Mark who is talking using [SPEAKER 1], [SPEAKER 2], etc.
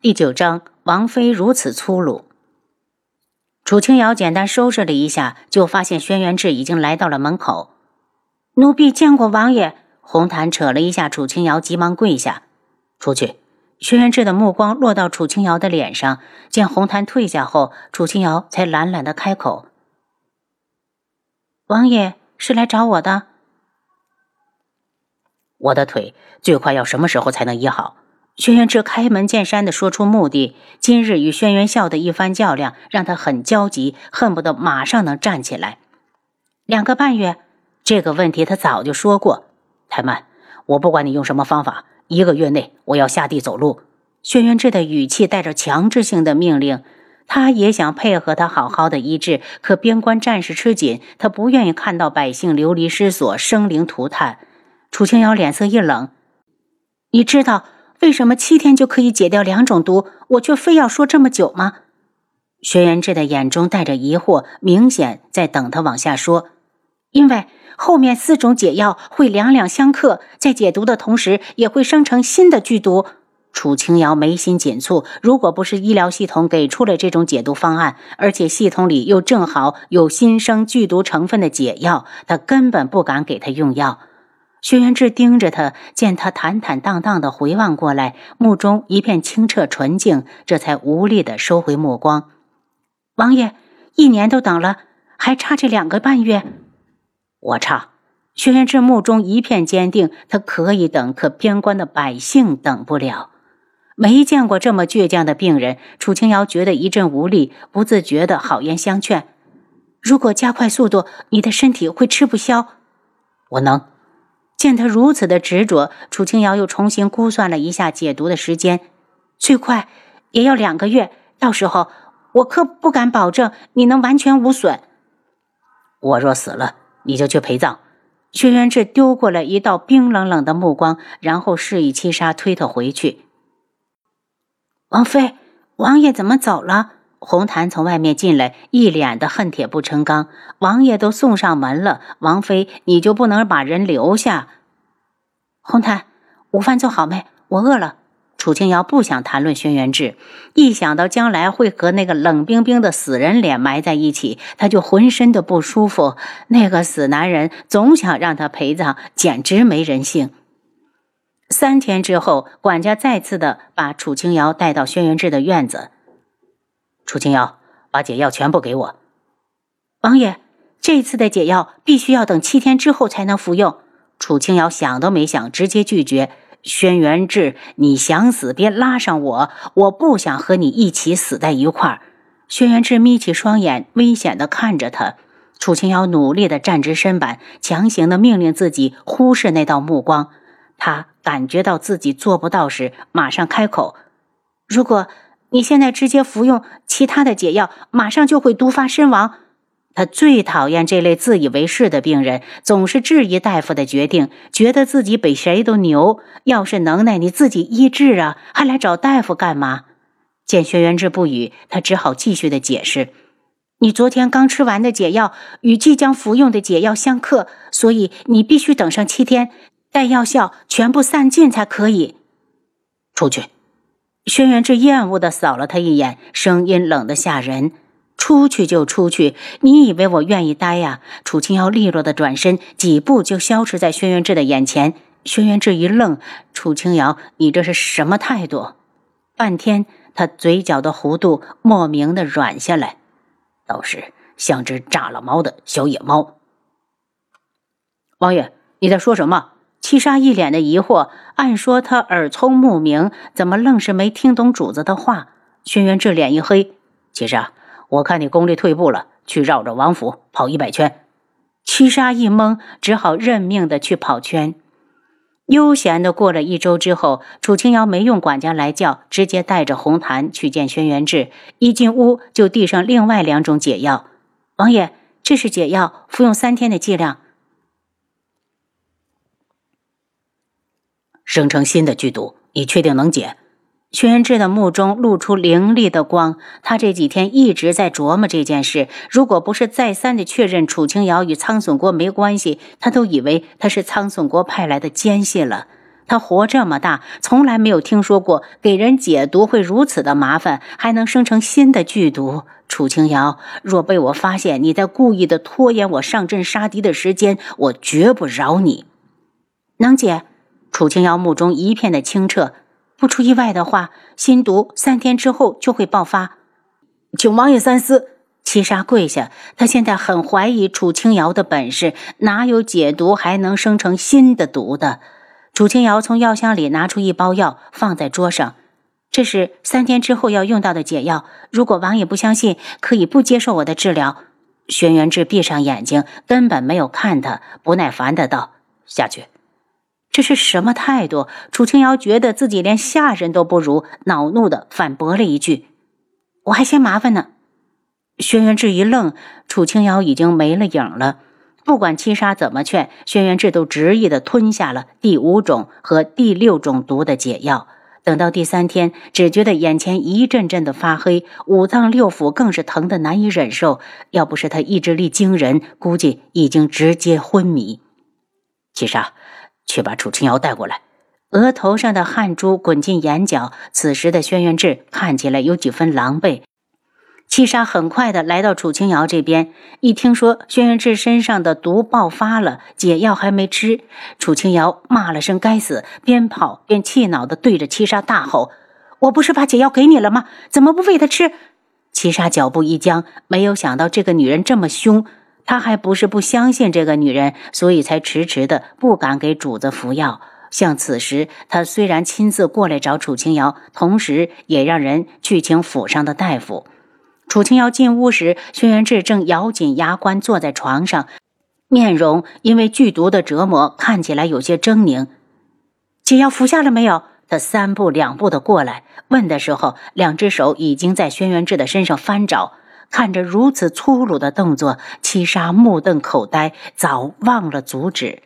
[SPEAKER 1] 第九章，王妃如此粗鲁。楚清瑶简单收拾了一下，就发现轩辕志已经来到了门口。
[SPEAKER 2] 奴婢见过王爷。
[SPEAKER 1] 红檀扯了一下楚清瑶，急忙跪下：“出去。”轩辕志的目光落到楚清瑶的脸上，见红檀退下后，楚清瑶才懒懒的开口：“
[SPEAKER 2] 王爷是来找我的。
[SPEAKER 3] 我的腿最快要什么时候才能医好？”
[SPEAKER 1] 轩辕志开门见山的说出目的。今日与轩辕笑的一番较量，让他很焦急，恨不得马上能站起来。
[SPEAKER 2] 两个半月，
[SPEAKER 1] 这个问题他早就说过。
[SPEAKER 3] 太慢，我不管你用什么方法，一个月内我要下地走路。
[SPEAKER 1] 轩辕志的语气带着强制性的命令。他也想配合他好好的医治，可边关战事吃紧，他不愿意看到百姓流离失所、生灵涂炭。楚清瑶脸色一冷：“
[SPEAKER 2] 你知道？”为什么七天就可以解掉两种毒，我却非要说这么久吗？
[SPEAKER 1] 轩辕志的眼中带着疑惑，明显在等他往下说。
[SPEAKER 2] 因为后面四种解药会两两相克，在解毒的同时也会生成新的剧毒。
[SPEAKER 1] 楚清瑶眉心紧蹙，如果不是医疗系统给出了这种解毒方案，而且系统里又正好有新生剧毒成分的解药，他根本不敢给他用药。轩辕志盯着他，见他坦坦荡荡的回望过来，目中一片清澈纯净，这才无力的收回目光。
[SPEAKER 2] 王爷，一年都等了，还差这两个半月。
[SPEAKER 3] 我差。
[SPEAKER 1] 轩辕志目中一片坚定，他可以等，可边关的百姓等不了。没见过这么倔强的病人，楚清瑶觉得一阵无力，不自觉的好言相劝：“
[SPEAKER 2] 如果加快速度，你的身体会吃不消。”
[SPEAKER 3] 我能。
[SPEAKER 1] 见他如此的执着，楚清瑶又重新估算了一下解毒的时间，
[SPEAKER 2] 最快也要两个月。到时候我可不敢保证你能完全无损。
[SPEAKER 3] 我若死了，你就去陪葬。
[SPEAKER 1] 轩辕志丢过来一道冰冷冷的目光，然后示意七杀推他回去。
[SPEAKER 2] 王妃，王爷怎么走了？
[SPEAKER 1] 红檀从外面进来，一脸的恨铁不成钢。王爷都送上门了，王妃你就不能把人留下？
[SPEAKER 2] 红檀，午饭做好没？我饿了。
[SPEAKER 1] 楚清瑶不想谈论轩辕志，一想到将来会和那个冷冰冰的死人脸埋在一起，他就浑身的不舒服。那个死男人总想让他陪葬，简直没人性。三天之后，管家再次的把楚清瑶带到轩辕志的院子。
[SPEAKER 3] 楚清瑶，把解药全部给我。
[SPEAKER 2] 王爷，这次的解药必须要等七天之后才能服用。
[SPEAKER 1] 楚清瑶想都没想，直接拒绝。轩辕志，你想死别拉上我，我不想和你一起死在一块儿。轩辕志眯起双眼，危险的看着他。楚清瑶努力的站直身板，强行的命令自己忽视那道目光。他感觉到自己做不到时，马上开口：
[SPEAKER 2] 如果。你现在直接服用其他的解药，马上就会毒发身亡。
[SPEAKER 1] 他最讨厌这类自以为是的病人，总是质疑大夫的决定，觉得自己比谁都牛。要是能耐，你自己医治啊，还来找大夫干嘛？见轩辕志不语，他只好继续的解释：
[SPEAKER 2] 你昨天刚吃完的解药与即将服用的解药相克，所以你必须等上七天，待药效全部散尽才可以
[SPEAKER 3] 出去。
[SPEAKER 1] 轩辕志厌恶的扫了他一眼，声音冷得吓人：“出去就出去，你以为我愿意待呀？”楚清瑶利落的转身，几步就消失在轩辕志的眼前。轩辕志一愣：“楚清瑶，你这是什么态度？”半天，他嘴角的弧度莫名的软下来，
[SPEAKER 3] 倒是像只炸了毛的小野猫。
[SPEAKER 4] 王爷，你在说什么？
[SPEAKER 1] 七杀一脸的疑惑，按说他耳聪目明，怎么愣是没听懂主子的话？轩辕志脸一黑，
[SPEAKER 3] 七杀，我看你功力退步了，去绕着王府跑一百圈。
[SPEAKER 1] 七杀一懵，只好认命的去跑圈。悠闲的过了一周之后，楚清瑶没用管家来叫，直接带着红檀去见轩辕志。一进屋就递上另外两种解药，王爷，这是解药，服用三天的剂量。
[SPEAKER 3] 生成新的剧毒，你确定能解？
[SPEAKER 1] 轩辕志的目中露出凌厉的光。他这几天一直在琢磨这件事，如果不是再三的确认楚清瑶与苍隼国没关系，他都以为他是苍隼国派来的奸细了。他活这么大，从来没有听说过给人解毒会如此的麻烦，还能生成新的剧毒。楚清瑶，若被我发现你在故意的拖延我上阵杀敌的时间，我绝不饶你。
[SPEAKER 2] 能解，楚清瑶目中一片的清澈。不出意外的话，心毒三天之后就会爆发。
[SPEAKER 1] 请王爷三思。
[SPEAKER 2] 七杀跪下，他现在很怀疑楚清瑶的本事，哪有解毒还能生成新的毒的？楚清瑶从药箱里拿出一包药，放在桌上。这是三天之后要用到的解药。如果王爷不相信，可以不接受我的治疗。轩辕志闭上眼睛，根本没有看他，不耐烦的道：“下去。”这是什么态度？楚清瑶觉得自己连下人都不如，恼怒的反驳了一句：“我还嫌麻烦呢。”轩辕志一愣，楚清瑶已经没了影了。不管七杀怎么劝，轩辕志都执意的吞下了第五种和第六种毒的解药。等到第三天，只觉得眼前一阵阵的发黑，五脏六腑更是疼得难以忍受。要不是他意志力惊人，估计已经直接昏迷。
[SPEAKER 3] 七杀，去把楚清瑶带过来。
[SPEAKER 2] 额头上的汗珠滚进眼角，此时的轩辕志看起来有几分狼狈。七杀很快的来到楚清瑶这边，一听说轩辕志身上的毒爆发了，解药还没吃，楚清瑶骂了声“该死”，边跑边气恼的对着七杀大吼：“我不是把解药给你了吗？怎么不喂他吃？”七杀脚步一僵，没有想到这个女人这么凶，他还不是不相信这个女人，所以才迟迟的不敢给主子服药。像此时，他虽然亲自过来找楚清瑶，同时也让人去请府上的大夫。楚清瑶进屋时，轩辕志正咬紧牙关坐在床上，面容因为剧毒的折磨看起来有些狰狞。解药服下了没有？他三步两步的过来问的时候，两只手已经在轩辕志的身上翻找。看着如此粗鲁的动作，七杀目瞪口呆，早忘了阻止。